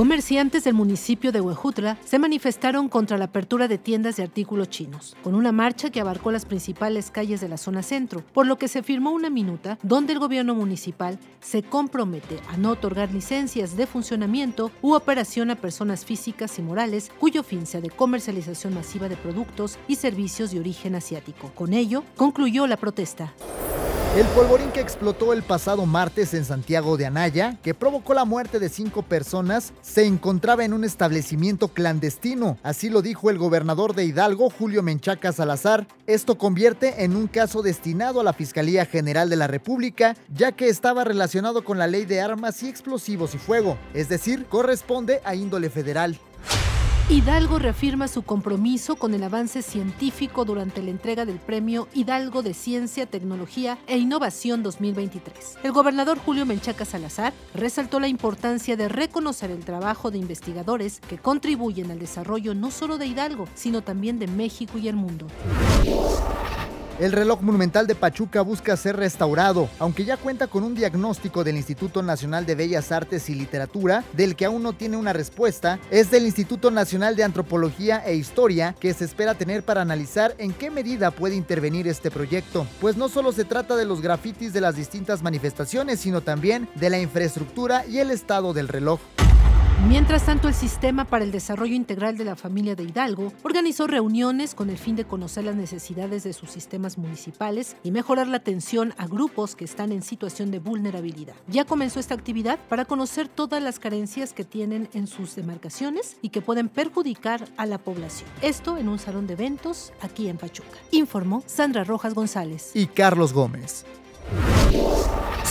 Comerciantes del municipio de Huejutla se manifestaron contra la apertura de tiendas de artículos chinos, con una marcha que abarcó las principales calles de la zona centro, por lo que se firmó una minuta donde el gobierno municipal se compromete a no otorgar licencias de funcionamiento u operación a personas físicas y morales cuyo fin sea de comercialización masiva de productos y servicios de origen asiático. Con ello, concluyó la protesta. El polvorín que explotó el pasado martes en Santiago de Anaya, que provocó la muerte de cinco personas, se encontraba en un establecimiento clandestino. Así lo dijo el gobernador de Hidalgo, Julio Menchaca Salazar. Esto convierte en un caso destinado a la Fiscalía General de la República, ya que estaba relacionado con la ley de armas y explosivos y fuego, es decir, corresponde a índole federal. Hidalgo reafirma su compromiso con el avance científico durante la entrega del Premio Hidalgo de Ciencia, Tecnología e Innovación 2023. El gobernador Julio Menchaca Salazar resaltó la importancia de reconocer el trabajo de investigadores que contribuyen al desarrollo no solo de Hidalgo, sino también de México y el mundo. El reloj monumental de Pachuca busca ser restaurado, aunque ya cuenta con un diagnóstico del Instituto Nacional de Bellas Artes y Literatura, del que aún no tiene una respuesta, es del Instituto Nacional de Antropología e Historia, que se espera tener para analizar en qué medida puede intervenir este proyecto, pues no solo se trata de los grafitis de las distintas manifestaciones, sino también de la infraestructura y el estado del reloj. Mientras tanto, el Sistema para el Desarrollo Integral de la Familia de Hidalgo organizó reuniones con el fin de conocer las necesidades de sus sistemas municipales y mejorar la atención a grupos que están en situación de vulnerabilidad. Ya comenzó esta actividad para conocer todas las carencias que tienen en sus demarcaciones y que pueden perjudicar a la población. Esto en un salón de eventos aquí en Pachuca. Informó Sandra Rojas González. Y Carlos Gómez.